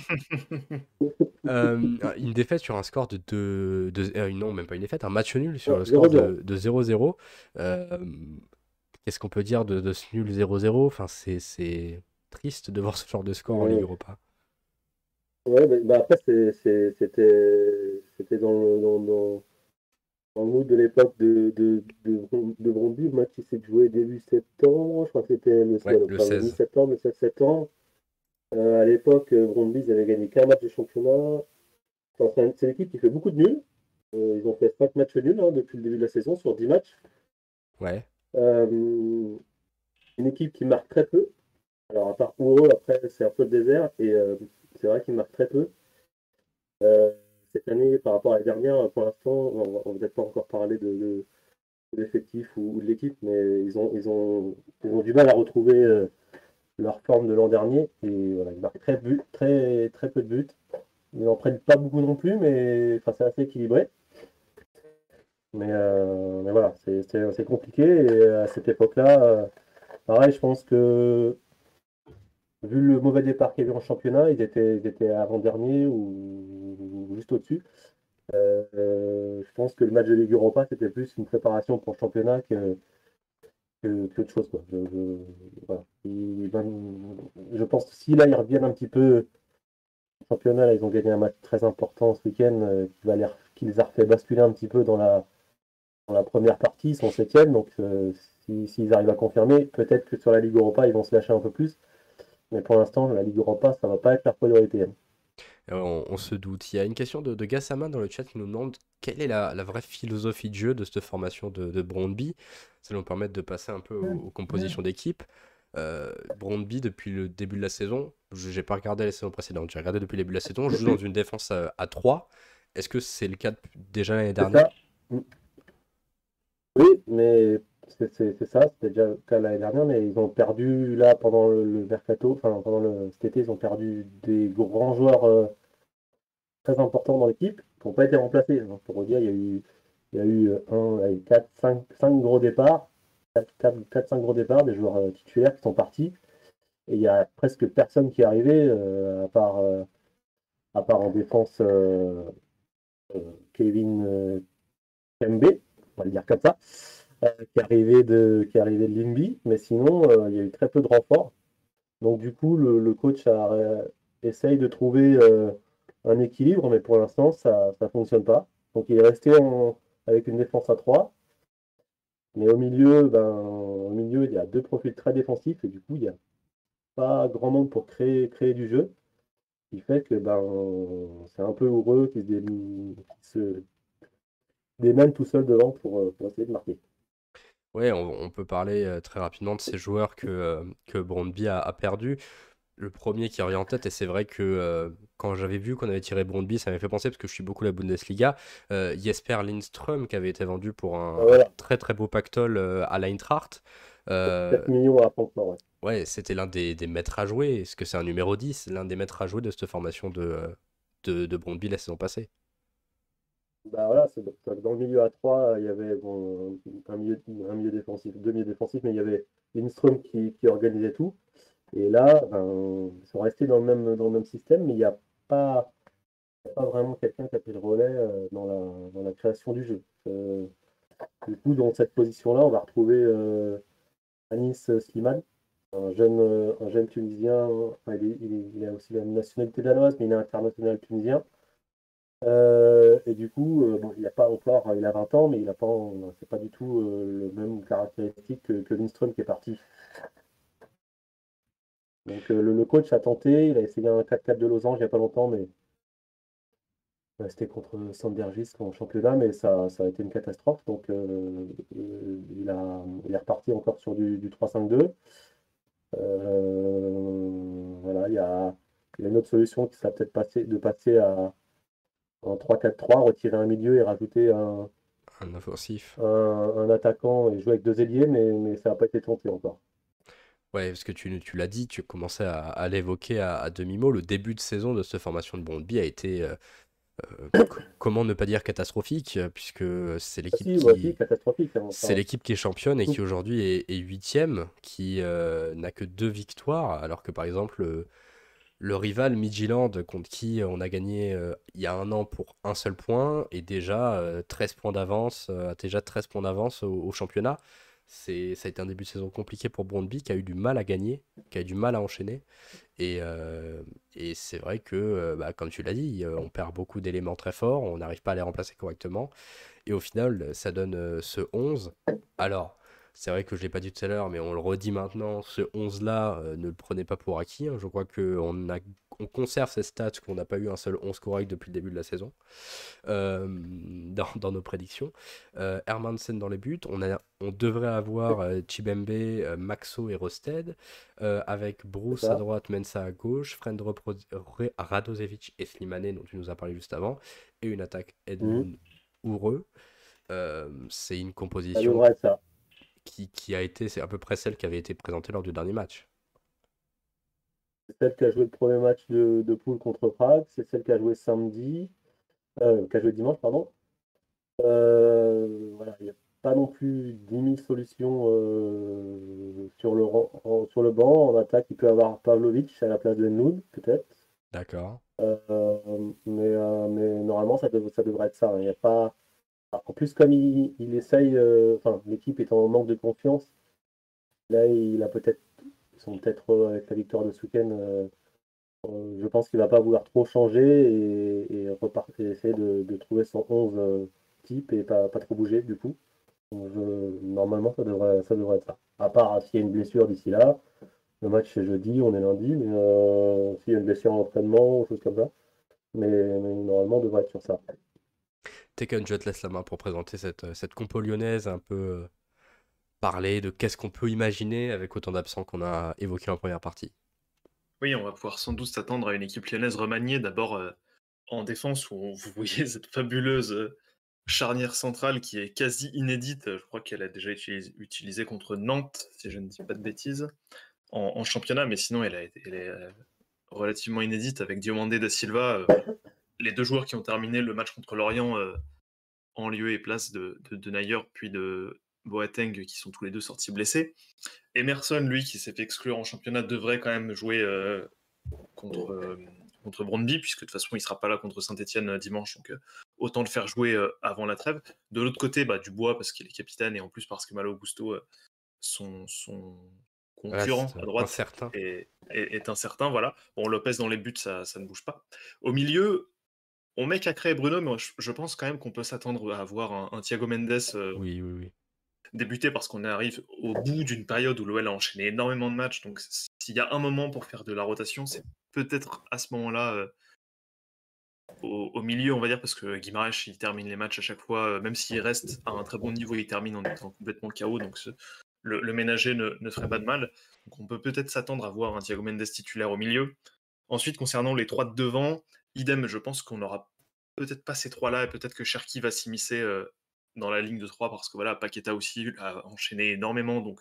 Euh, une défaite sur un score de 2. De, euh, non, même pas une défaite, un match nul sur le score de 0-0. Euh, qu'est-ce qu'on peut dire de, ce nul 0-0 enfin, C'est triste de voir ce genre de score en Ligue Europa. Ouais, bah, après, c'était dans le, dans, dans, dans le mood de l'époque de, de, de, de Bromby. Le match s'est joué début septembre. Je crois que c'était le, le 16 septembre, le 16 septembre. Euh, à l'époque, euh, Brondby, ils avaient gagné qu'un match de championnat. c'est une équipe qui fait beaucoup de nuls. Euh, ils ont fait 5 matchs nuls hein, depuis le début de la saison sur 10 matchs. Ouais. une équipe qui marque très peu. Alors, à part pour eux, après, c'est un peu le désert. Et c'est vrai qu'ils marquent très peu. cette année, par rapport à la dernière, pour l'instant, on ne va peut-être pas encore parler de, l'effectif ou, de l'équipe, mais ils ont, ils, ont, ils ont du mal à retrouver leur forme de l'an dernier. Et voilà, ils marquent très, très, très peu de buts. Ils n'en prennent pas beaucoup non plus, mais enfin, c'est assez équilibré. Mais, euh, mais voilà, c'est compliqué. Et à cette époque-là, euh, pareil, je pense que vu le mauvais départ qu'il y a eu en championnat, ils étaient, ils étaient avant-dernier ou, juste au-dessus. Euh, je pense que le match de Ligue Europa, c'était plus une préparation pour le championnat que, que, que autre chose. Quoi. Je, je, voilà. je pense que si là ils reviennent un petit peu championnat, ils ont gagné un match très important ce week-end euh, qui, va les, qui a refait basculer un petit peu dans la, dans la première partie, ils sont septième, donc euh, s'ils arrivent à confirmer, peut-être que sur la Ligue Europa ils vont se lâcher un peu plus. Mais pour l'instant, la Ligue Europa, ça va pas être leur priorité. Euh, on, se doute. Il y a une question de, de Gassama dans le chat qui nous demande quelle est la, vraie philosophie de jeu de cette formation de, de Brondby. Ça nous permettre de passer un peu aux, compositions d'équipe. Euh, Brondby, depuis le début de la saison, je n'ai pas regardé la saison précédente, j'ai regardé depuis le début de la saison, joue dans une défense à, 3. Est-ce que c'est le cas déjà l'année dernière? Oui, mais c'est ça, c'était déjà le cas l'année dernière, mais ils ont perdu là pendant le, mercato, enfin pendant le, cet été, ils ont perdu des grands joueurs euh, très importants dans l'équipe. n'ont pas été remplacés. Pour dire, il y a eu, il y a eu 1, 4, 5, 5 gros départs, 4, 5 gros départs des joueurs euh, titulaires qui sont partis. Et il y a presque personne qui est arrivé, à, part, à part en défense Kevin Kembe, on va le dire comme ça, qui est arrivé de, qui est de Limby. Mais sinon, il y a eu très peu de renforts. Donc du coup, le, coach essaye de trouver euh, un équilibre, mais pour l'instant, ça ne fonctionne pas. Donc il est resté avec une défense à 3. Mais au milieu, ben, au milieu, il y a deux profils très défensifs et du coup, il n'y a pas grand monde pour créer, créer du jeu. Ce qui fait que ben, c'est un peu heureux qu'il se, démène tout seul devant pour, pour essayer de marquer. Oui, on, peut parler euh, très rapidement de ces joueurs que, euh, que Brondby a, perdu. Le premier qui revient en tête, et c'est vrai que euh, quand j'avais vu qu'on avait tiré Brondby, ça m'avait fait penser, parce que je suis beaucoup la Bundesliga, Jesper Lindström qui avait été vendu pour un ah, très très beau pactole à l'Eintracht. 7 millions à ouais. Ouais, c'était l'un des, des, maîtres à jouer. Est-ce que c'est un numéro 10 L'un des maîtres à jouer de cette formation de, de, de Brondby la saison passée? Bah voilà, c'est dans le milieu à 3, il y avait bon, un, milieu, un milieu défensif, deux milieux défensifs, mais il y avait Lindström qui, qui organisait tout. Et là, ben, ils sont restés dans le même, système, mais il n'y a pas, vraiment quelqu'un qui a pris le relais euh, dans, la, création du jeu. Euh, du coup, dans cette position-là, on va retrouver euh, Anis Slimane, un jeune, un jeune Tunisien. il, il, a aussi la nationalité danoise, mais il est international tunisien. Et du coup, il a pas encore, il a 20 ans, mais il a pas, c'est pas du tout euh, le même caractéristique que, que Lindström qui est parti. Donc le, coach a tenté, il a essayé un 4-4 de losange il n'y a pas longtemps, mais c'était contre Sandergis en championnat, mais ça, ça, a été une catastrophe. Donc il, a, il est reparti encore sur du, du 3-5-2. voilà, il y a, il y a une autre solution qui serait peut-être passer, de passer à en 3-4-3, retirer un milieu et rajouter un, un offensif. Un, attaquant et jouer avec deux ailiers, mais, mais ça n'a pas été tenté encore. Ouais, parce que tu, tu l'as dit, tu commençais à, à l'évoquer à, demi-mot. Le début de saison de cette formation de Brondby a été, euh, euh, comment ne pas dire catastrophique, puisque c'est l'équipe ah qui... Hein, c'est l'équipe qui est championne et qui aujourd'hui est huitième, qui euh, n'a que deux victoires, alors que par exemple le rival Midtjylland contre qui on a gagné il y a un an pour un seul point et déjà 13 euh, points d'avance, euh, déjà 13 points d'avance au, championnat. C'est, ça a été un début de saison compliqué pour Brondby qui a eu du mal à gagner, qui a eu du mal à enchaîner. Et, et c'est vrai que, bah, comme tu l'as dit, on perd beaucoup d'éléments très forts, on n'arrive pas à les remplacer correctement. Et au final, ça donne ce 11. Alors, c'est vrai que je ne l'ai pas dit tout à l'heure, mais on le redit maintenant, ce 11-là, euh, ne le prenez pas pour acquis. Hein. Je crois qu'on on conserve ces stats, qu'on n'a pas eu un seul 11 correct depuis le début de la saison, euh, dans, nos prédictions. Euh, Hermansen dans les buts, on, a, on devrait avoir euh, Chibembe, Maxo et Rosted, avec Bruce à droite, Mensa à gauche, Friend Radosevic et Slimane, dont tu nous as parlé juste avant, et une attaque Edmund mmh. c'est une composition qui, a été, c'est à peu près celle qui avait été présentée lors du dernier match. C'est celle qui a joué le premier match de, de poule contre Prague, c'est celle qui a joué samedi, euh, qui a joué dimanche, pardon. Euh, voilà, il n'y a pas non plus 10 000 solutions euh, sur, le, sur le banc. En attaque, il peut y avoir Pavlovic à la place de Noud, peut-être. D'accord. mais, mais normalement, ça, ça devrait être ça. Il n'y a pas en plus, comme il, essaye, euh, enfin, l'équipe est en manque de confiance, là, il a peut-être, ils sont peut-être avec la victoire de Souken, euh, euh, je pense qu'il va pas vouloir trop changer et, essayer de, trouver son 11 type et pas, pas trop bouger du coup. normalement, ça devrait, être ça. À part s'il y a une blessure d'ici là, le match c'est jeudi, on est lundi, mais s'il y a une blessure en entraînement ou chose comme ça, mais, mais normalement, on devrait être sur ça. Tekken, je te laisse la main pour présenter cette, euh, cette compo lyonnaise, un peu euh, parler de qu'est-ce qu'on peut imaginer avec autant d'absents qu'on a évoqué en première partie. Oui, on va pouvoir sans doute s'attendre à une équipe lyonnaise remaniée, d'abord euh, en défense, où vous voyez cette fabuleuse charnière centrale qui est quasi inédite. Je crois qu'elle a déjà été utilisée contre Nantes, si je ne dis pas de bêtises, en, championnat, mais sinon elle, a elle est relativement inédite avec Diomandé da Silva les deux joueurs qui ont terminé le match contre Lorient en lieu et place de, de, Nayer, puis de Boateng, qui sont tous les deux sortis blessés. Emerson, lui, qui s'est fait exclure en championnat, devrait quand même jouer contre, contre Brondby, puisque de toute façon, il ne sera pas là contre Saint-Etienne dimanche, donc autant le faire jouer avant la trêve. De l'autre côté, bah, Dubois, parce qu'il est capitaine, et en plus parce que Malo Augusto, son, son concurrent à droite, est, est, incertain. Voilà. Bon, Lopez dans les buts, ça, ça ne bouge pas. Au milieu, on met Cacré et Bruno, mais je, pense quand même qu'on peut s'attendre à avoir un, Thiago Mendes oui, oui, oui. débuter parce qu'on arrive au bout d'une période où l'OL a enchaîné énormément de matchs. Donc, s'il y a un moment pour faire de la rotation, c'est peut-être à ce moment-là. Au, milieu, on va dire, parce que Guimaraes, il termine les matchs à chaque fois, même s'il reste à un très bon niveau, il termine en étant complètement KO. Donc, le, ménager ne, ferait pas de mal. Donc on peut peut-être s'attendre à voir un Thiago Mendes titulaire au milieu. Ensuite, concernant les trois de devant, idem, je pense qu'on n'aura peut-être pas ces trois-là, et peut-être que Cherki va s'immiscer euh, dans la ligne de trois, parce que voilà, Paqueta aussi a enchaîné énormément, donc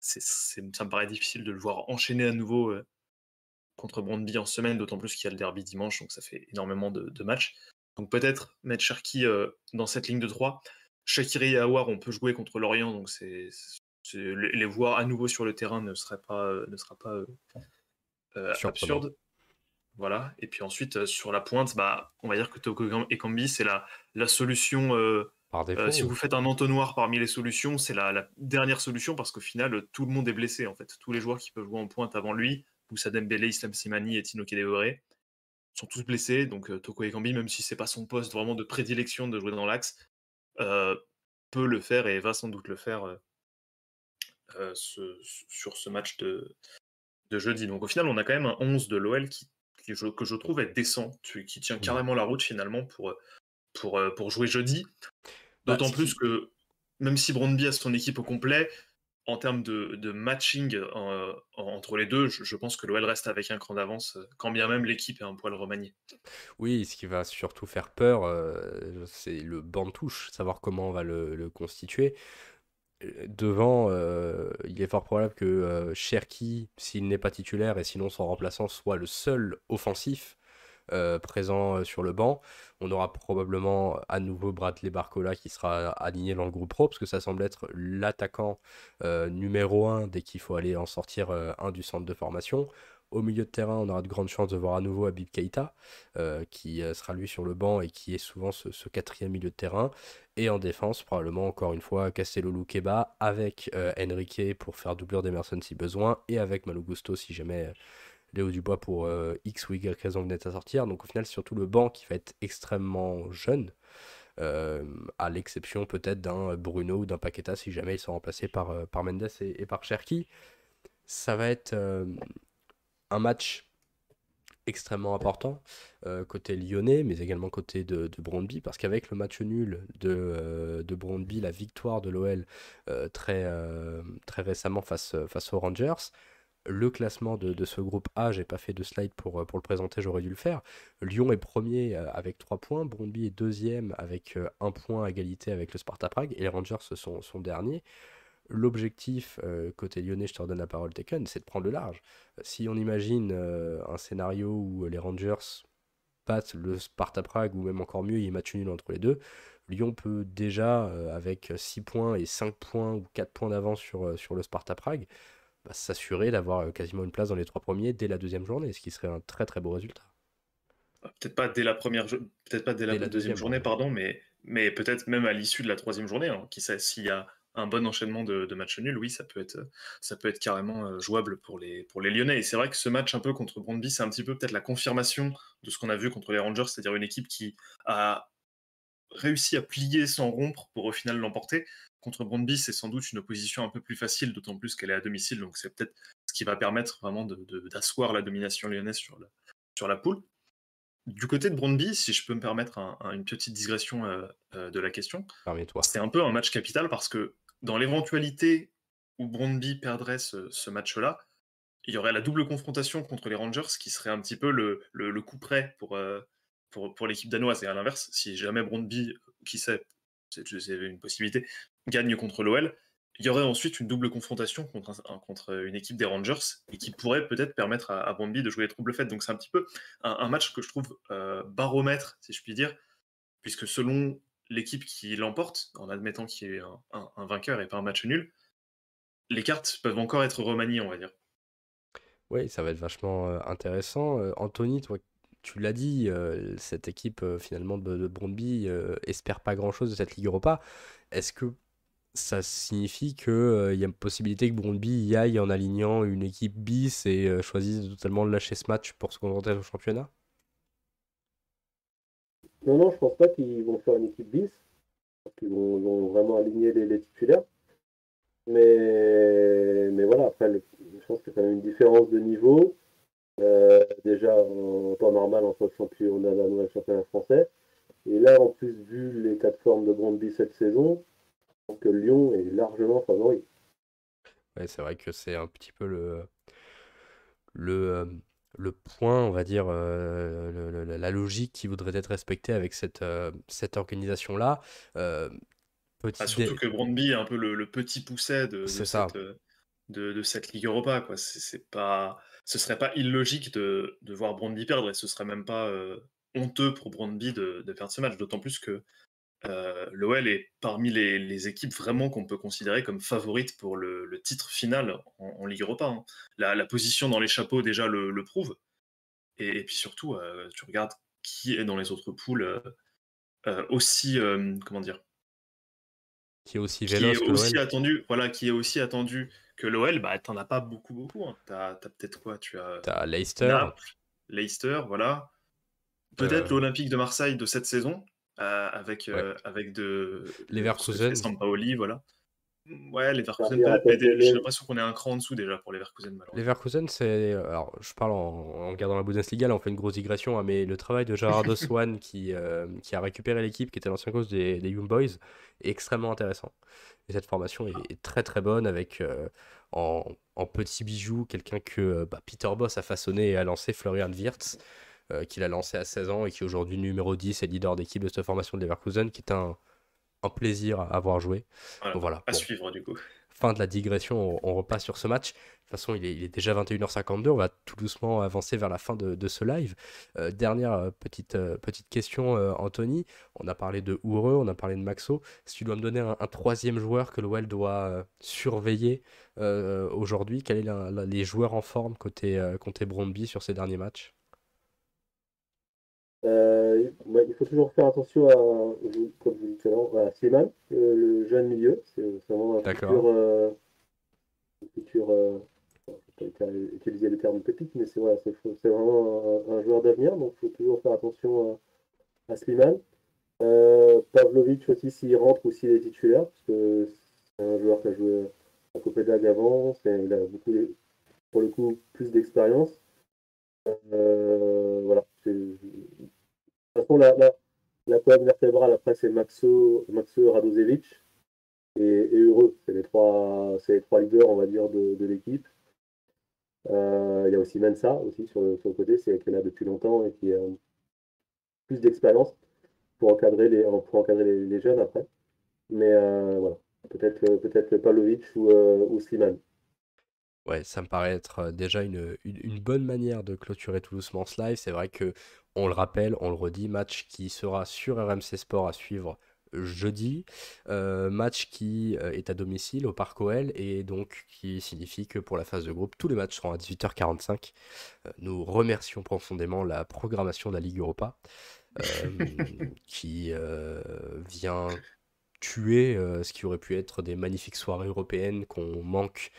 ça me paraît difficile de le voir enchaîner à nouveau euh, contre Brondby en semaine, d'autant plus qu'il y a le derby dimanche, donc ça fait énormément de, matchs. Donc peut-être mettre Cherki euh, dans cette ligne de 3. Shakiri et Awar, on peut jouer contre Lorient, donc c'est les, voir à nouveau sur le terrain ne serait pas, ne sera pas euh, absurde. Voilà. Et puis ensuite, sur la pointe, bah, on va dire que Toko et Kambi, c'est la, la solution. si vous faites un entonnoir parmi les solutions, c'est la, dernière solution parce qu'au final, tout le monde est blessé. En fait, tous les joueurs qui peuvent jouer en pointe avant lui, Moussa Dembélé, Islam Simani et Tino Kedewere, sont tous blessés. Donc Toko Ekambi, même si c'est pas son poste vraiment de prédilection de jouer dans l'axe, peut le faire et va sans doute le faire euh, sur ce match de, de, jeudi. Donc au final, on a quand même un 11 de l'OL qui, que je trouve être décent, qui tient mmh. carrément la route finalement pour, pour, euh, pour jouer jeudi. Bah, D'autant plus que même si Brondby a son équipe au complet, en termes de, de matching euh, entre les deux, je, pense que l'OL reste avec un cran d'avance, quand bien même l'équipe est un poil remaniée. Oui, ce qui va surtout faire peur, c'est le banc de touche, savoir comment on va le, le constituer devant, euh, il est fort probable que euh, Cherki, s'il n'est pas titulaire et sinon son remplaçant, soit le seul offensif euh, présent sur le banc. On aura probablement à nouveau Bradley Barcola qui sera aligné dans le groupe pro, parce que ça semble être l'attaquant numéro 1 dès qu'il faut aller en sortir un du centre de formation. Au milieu de terrain, on aura de grandes chances de voir à nouveau Abib Keita, euh, qui euh, sera lui sur le banc et qui est souvent ce, quatrième milieu de terrain. Et en défense, probablement encore une fois, Castello Luqueba avec euh, Enrique pour faire doublure d'Emerson si besoin, et avec Malo Gusto si jamais Léo Dubois pour X ou Y raison venait à sortir. Donc au final, surtout le banc qui va être extrêmement jeune. à l'exception peut-être d'un Bruno ou d'un Paqueta si jamais ils sont remplacés par, par Mendes et, et par Cherki. Ça va être un match extrêmement important euh, côté lyonnais, mais également côté de, Brondby, parce qu'avec le match nul de, euh, Brondby, la victoire de l'OL euh, très, récemment face, aux Rangers, le classement de, ce groupe A, j'ai pas fait de slide pour, pour le présenter, j'aurais dû le faire. Lyon est premier avec 3 points, Brondby est deuxième avec 1 point à égalité avec le Sparta Prague, et les Rangers sont, sont derniers l'objectif euh, côté lyonnais, je te redonne la parole Tekken, c'est de prendre le large. Si on imagine euh, un scénario où les Rangers battent le Sparta Prague ou même encore mieux, il y a match nul entre les deux, Lyon peut déjà, euh, avec 6 points et 5 points ou 4 points d'avance sur, sur le Sparta Prague, bah, s'assurer d'avoir quasiment une place dans les trois premiers dès la deuxième journée, ce qui serait un très très beau résultat. Ah, peut-être pas dès la première, peut-être pas dès la, deuxième, journée, pardon, mais, mais peut-être même à l'issue de la troisième journée. Hein, qui sait s'il y a un bon enchaînement de, matchs nuls, oui, ça peut être, carrément euh, jouable pour les, Lyonnais. Et c'est vrai que ce match un peu contre Brondby, c'est un petit peu peut-être la confirmation de ce qu'on a vu contre les Rangers, c'est-à-dire une équipe qui a réussi à plier sans rompre pour au final l'emporter. Contre Brondby, c'est sans doute une opposition un peu plus facile, d'autant plus qu'elle est à domicile, donc c'est peut-être ce qui va permettre vraiment d'asseoir la domination lyonnaise sur la poule. Du côté de Brondby, si je peux me permettre une petite digression euh, euh, de la question, c'est un peu un match capital parce que dans l'éventualité où Brondby perdrait ce, match-là, il y aurait la double confrontation contre les Rangers qui serait un petit peu le, coup près pour, euh, pour, pour l'équipe danoise. Et à l'inverse, si jamais Brondby, qui sait, c'est une possibilité, gagne contre l'OL, il y aurait ensuite une double confrontation contre, une équipe des Rangers et qui pourrait peut-être permettre à, à de jouer les troubles faites. Donc c'est un petit peu un, match que je trouve euh, baromètre, si je puis dire, puisque selon l'équipe qui l'emporte, en admettant qu'il y ait un, vainqueur et pas un match nul, les cartes peuvent encore être remaniées, on va dire. Oui, ça va être vachement euh, intéressant. Euh, Anthony, toi, tu l'as dit, cette équipe finalement de, de Brondby espère pas grand-chose de cette Ligue Europa. Est-ce que ça signifie qu'il euh, y a une possibilité que Brondby y aille en alignant une équipe bis et euh, choisisse totalement de lâcher ce match pour se concentrer au championnat? Non, non, je pense pas qu'ils vont faire une équipe bis. Ils vont, vraiment aligner les, titulaires. Mais, mais voilà, après, je pense qu'il y a quand même une différence de niveau. Euh, déjà en temps normal entre le championnat danois et le championnat français. Et là, en plus, vu les quatre formes de Brondby cette saison, que Lyon est largement favori. Ouais, c'est vrai que c'est un petit peu le, le, euh, le point, on va dire, euh, la logique qui voudrait être respectée avec cette, euh, cette organisation-là. Ah, surtout que Brondby est un peu le, petit pousset de, de cette, de, de, cette Ligue Europa. Quoi. C'est, pas, ce serait pas illogique de, de voir Brondby perdre et ce serait même pas honteux pour Brondby de, de perdre ce match, d'autant plus que euh, L'OL est parmi les, équipes vraiment qu'on peut considérer comme favorites pour le, titre final en, Ligue Europa. Hein. La, position dans les chapeaux déjà le, prouve. Et, puis surtout, euh, tu regardes qui est dans les autres poules euh, aussi, comment dire, qui est aussi véloce qui est aussi attendu, voilà, qui est aussi attendu que l'OL. Bah, t'en as pas beaucoup, beaucoup. Hein. T'as as, peut-être quoi Tu as, as Leicester, Leicester, voilà. Peut-être l'Olympique de Marseille de cette saison, euh, avec, euh, avec de. Leverkusen. Sampaoli, voilà. Ouais, les Leverkusen, j'ai l'impression qu'on est un cran en dessous déjà pour les Leverkusen. Leverkusen, c'est. Alors, je parle en, en regardant la Bundesliga, là, on fait une grosse digression, hein, mais le travail de Gerardo Swan qui, euh, qui a récupéré l'équipe, qui était l'ancien coach des, des, Young Boys, est extrêmement intéressant. Et cette formation est, très très bonne avec en, en petits bijoux quelqu'un que bah, Peter Boss a façonné et a lancé, Florian Wirtz. Euh, qu'il a lancé à 16 ans et qui est aujourd'hui numéro 10 et leader d'équipe de cette formation de Leverkusen, qui est un, un plaisir à avoir joué. Voilà, à suivre du coup. Fin de la digression, on, repasse sur ce match. De toute façon, il est, il est, déjà 21h52, on va tout doucement avancer vers la fin de, de ce live. Euh, dernière euh, petite, petite question, Anthony. On a parlé de Oureux, on a parlé de Maxo. Si tu dois me donner un, troisième joueur que l'OL doit surveiller aujourd'hui, quels sont les joueurs en forme côté, côté Brondby sur ces derniers matchs? Euh, il faut toujours faire attention à, comme je disais à Slimane, le, jeune milieu. C'est vraiment un futur. Euh, futur euh, je ne vais pas utiliser le terme pépite, mais c'est voilà, vraiment un, joueur d'avenir, donc il faut toujours faire attention à, à Slimane. Euh, Pavlovic aussi, s'il rentre ou s'il est titulaire, parce que c'est un joueur qui a joué à Copenhague avant, il a beaucoup, pour le coup, plus d'expérience. Euh, voilà. De toute façon, la, la, colonne vertébrale, après, c'est Maxo, Maxo Radosevic et, Heureux. C'est les, trois, les trois leaders, on va de, l'équipe. Euh, il y a aussi Mensa, aussi, sur le, côté, c'est qui est là depuis longtemps et qui a plus d'expérience pour encadrer les, pour encadrer les jeunes après. Mais euh, voilà, peut-être peut-être Pavlovic ou, euh, ou Slimane. Ouais, ça me paraît être déjà une, une, bonne manière de clôturer tout doucement ce live. C'est vrai que, on le rappelle, on le redit, match qui sera sur RMC Sport à suivre jeudi. match qui est à domicile au Parc OL et donc qui signifie que pour la phase de groupe, tous les matchs seront à 18h45. nous remercions profondément la programmation de la Ligue Europa qui vient tuer ce qui aurait pu être des magnifiques soirées européennes qu'on manque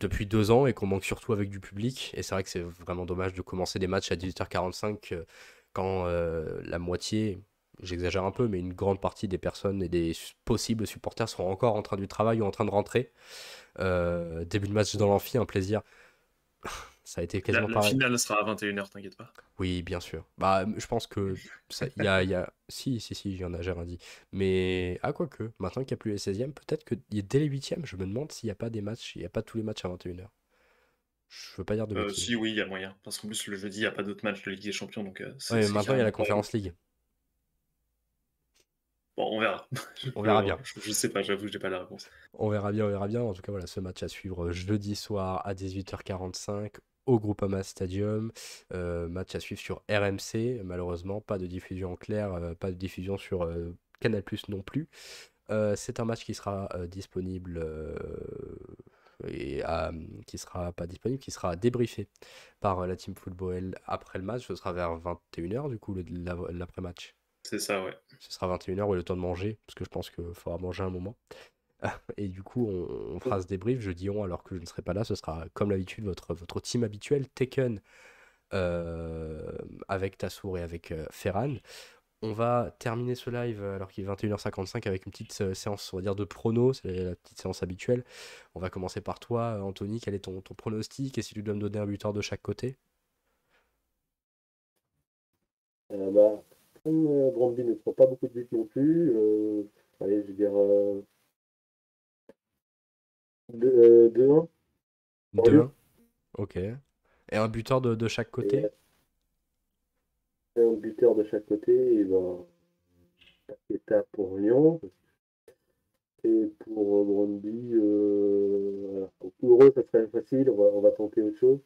depuis deux ans et qu'on manque surtout avec du public. Et c'est vrai que c'est vraiment dommage de commencer des matchs à 18h45 euh, quand euh, la moitié, j'exagère un peu, mais une grande partie des personnes et des possibles supporters sont encore en train du travail ou en train de rentrer. Euh, début de match dans l'amphi, un plaisir. Ça a été quasiment la, la finale sera à 21h, t'inquiète pas. Oui, bien sûr. Bah, je pense que il y a, y a... Si, si, si, j'en ai, j'ai rien dit. Mais, ah, quoi que, maintenant qu'il n'y a plus les 16e, peut-être que dès les 8e, je me demande s'il n'y a pas des matchs, il n'y a pas tous les matchs à 21h. Je veux pas dire de euh, Si, oui, il y a moyen. Parce qu'en plus, le jeudi, il n'y a pas d'autres matchs de Ligue des Champions. Donc, euh, maintenant, il y a la Conférence League. Bon, on verra. On verra bien. Je, je sais pas, j'avoue, j'ai pas la réponse. On verra bien, on verra bien. En tout cas, voilà, ce match à suivre jeudi soir à 18h45 au Groupama Stadium. Euh, match à suivre sur RMC, malheureusement, pas de diffusion en clair, euh, pas de diffusion sur euh, Canal Plus non plus. C'est un match qui sera disponible et à- qui sera pas disponible, qui sera débriefé par la Team Football après le match. Ce sera vers 21h du coup l'après-match. C'est ça, ouais. Ce sera 21h ou le temps de manger, parce que je pense qu'il faudra manger un moment. Et du coup, on, on fera ce débrief jeudi 11 alors que je ne serai pas là. Ce sera comme l'habitude votre, votre team habituel, Taken, euh, avec Tassour et avec euh, Ferran. On va terminer ce live euh, alors qu'il est 21h55 avec une petite séance, on va dire, de prono. C'est la petite séance habituelle. On va commencer par toi, Anthony. Quel est ton, ton pronostic et si tu dois me donner un buteur de chaque côté? Euh, bah, comme Brandby ne prend pas beaucoup de buts non plus, allez, je vais dire euh, 2-1. Pour 2-1. Ok. Et un buteur de, de chaque côté Et un buteur de chaque côté, et ben, Paqueta pour Lyon. Et pour Brandby, euh. Donc, pour eux, ça serait facile, on va, on va tenter autre chose.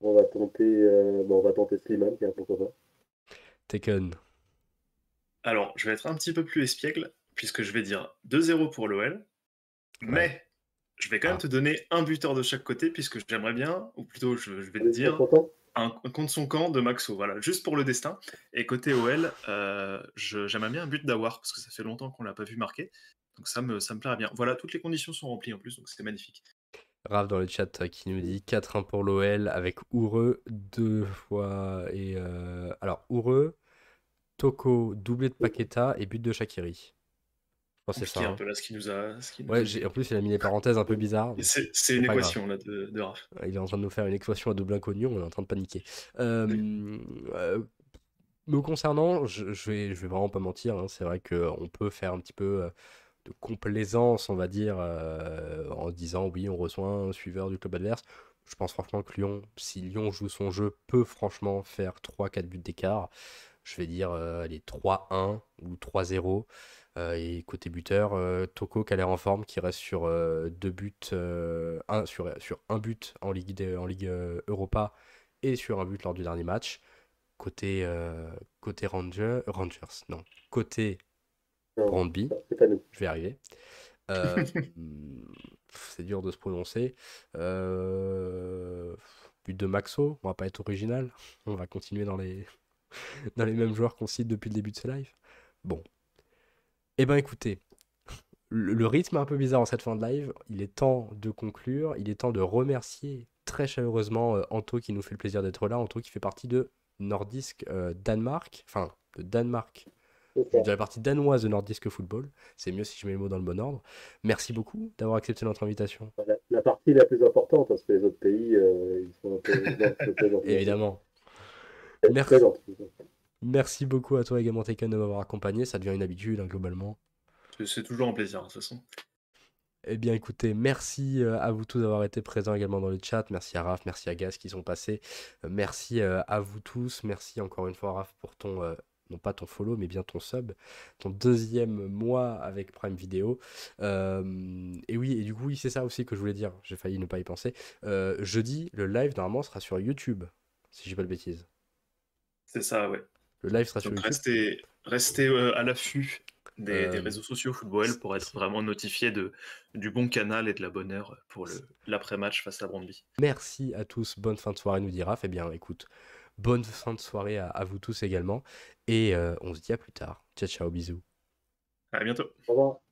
On va tenter, euh, bon, on va tenter Slimane, tiens, pourquoi pas. Taken. Alors, je vais être un petit peu plus espiègle, puisque je vais dire 2-0 pour l'OL, mais je vais quand même Ah. te donner un buteur de chaque côté, puisque j'aimerais bien, ou plutôt je, je vais te dire un, un contre son camp de Maxo, voilà, juste pour le destin. Et côté OL, euh, j'aimerais bien un but d'Awar, parce que ça fait longtemps qu'on l'a pas vu marquer, donc ça me, ça me plairait bien. Voilà, toutes les conditions sont remplies en plus, donc c'est magnifique. Raph dans le chat euh, qui nous dit 4-1 pour l'OL avec Oureux deux fois. Et euh, alors, Oureux, Toko, doublé de Paqueta et but de Shakiri. Pense c'est ça. un hein. peu là ce qui nous a. Ce qui nous Ouais, a- j'ai- en plus, il a mis les parenthèses un peu bizarres. C'est une équation là de, de Raph. Il est en train de nous faire une équation à double inconnu, on est en train de paniquer. Euh, euh, me concernant, je, je vais, je vais vraiment pas mentir, hein, c'est vrai qu'on peut faire un petit peu euh, de complaisance, on va dire, euh, en disant oui, on reçoit un suiveur du club adverse. Je pense franchement que Lyon, si Lyon joue son jeu, peut franchement faire 3-4 buts d'écart. Je vais dire euh, allez, 3-1 ou 3-0. Euh, et côté buteur, euh, Toko qui a l'air en forme, qui reste sur euh, deux buts, un, sur, sur un but en Ligue, en Ligue Europa et sur un but lors du dernier match. Côté, euh, côté Ranger, Rangers, non. Côté Brandby, je vais arriver. Euh, c'est dur de se prononcer. Euh, but de Maxo, on va pas être original. On va continuer dans les, dans les mêmes joueurs qu'on cite depuis le début de ce live. Bon. Eh ben écoutez, le, le rythme est un peu bizarre en cette fin de live. Il est temps de conclure. Il est temps de remercier très chaleureusement euh, Anto qui nous fait le plaisir d'être là. Anto qui fait partie de Nordisk euh, Danemark. Enfin, de Danemark ça. dirais partie danoise de Nordisk Football. C'est mieux si je mets le mot dans le bon ordre. Merci beaucoup d'avoir accepté notre invitation. La, la partie la plus importante, parce que les autres pays, euh, ils sont un peu. Évidemment. Merci. Merci beaucoup à toi également Taken de m'avoir accompagné. Ça devient une habitude hein, globalement. C'est- toujours un plaisir, de toute façon. Eh bien écoutez, merci euh, à vous tous d'avoir été présents également dans le chat. Merci à Raph, merci à Gaz qui sont passés. Euh, Merci euh, à vous tous. Merci encore une fois Raph pour ton, non pas ton follow, mais bien ton sub, ton deuxième mois avec Prime Video. Euh, et oui, et du coup, oui, c'est ça aussi que je voulais dire. J'ai failli ne pas y penser. Euh, jeudi, le live normalement sera sur YouTube, si je dis pas de bêtises. C'est ça, ouais. Le live sera sur YouTube. restez, restez euh, à l'affût des, des Euh, réseaux sociaux football pour être vraiment notifié de, du bon canal et de la bonne heure pour l'après-match face à Brandby. Merci à tous, bonne fin de soirée, nous dit Raph. Eh bien, écoute, bonne fin de soirée à, à vous tous également. Et euh, on se dit à plus tard. Ciao, ciao, bisous. À bientôt. Au revoir.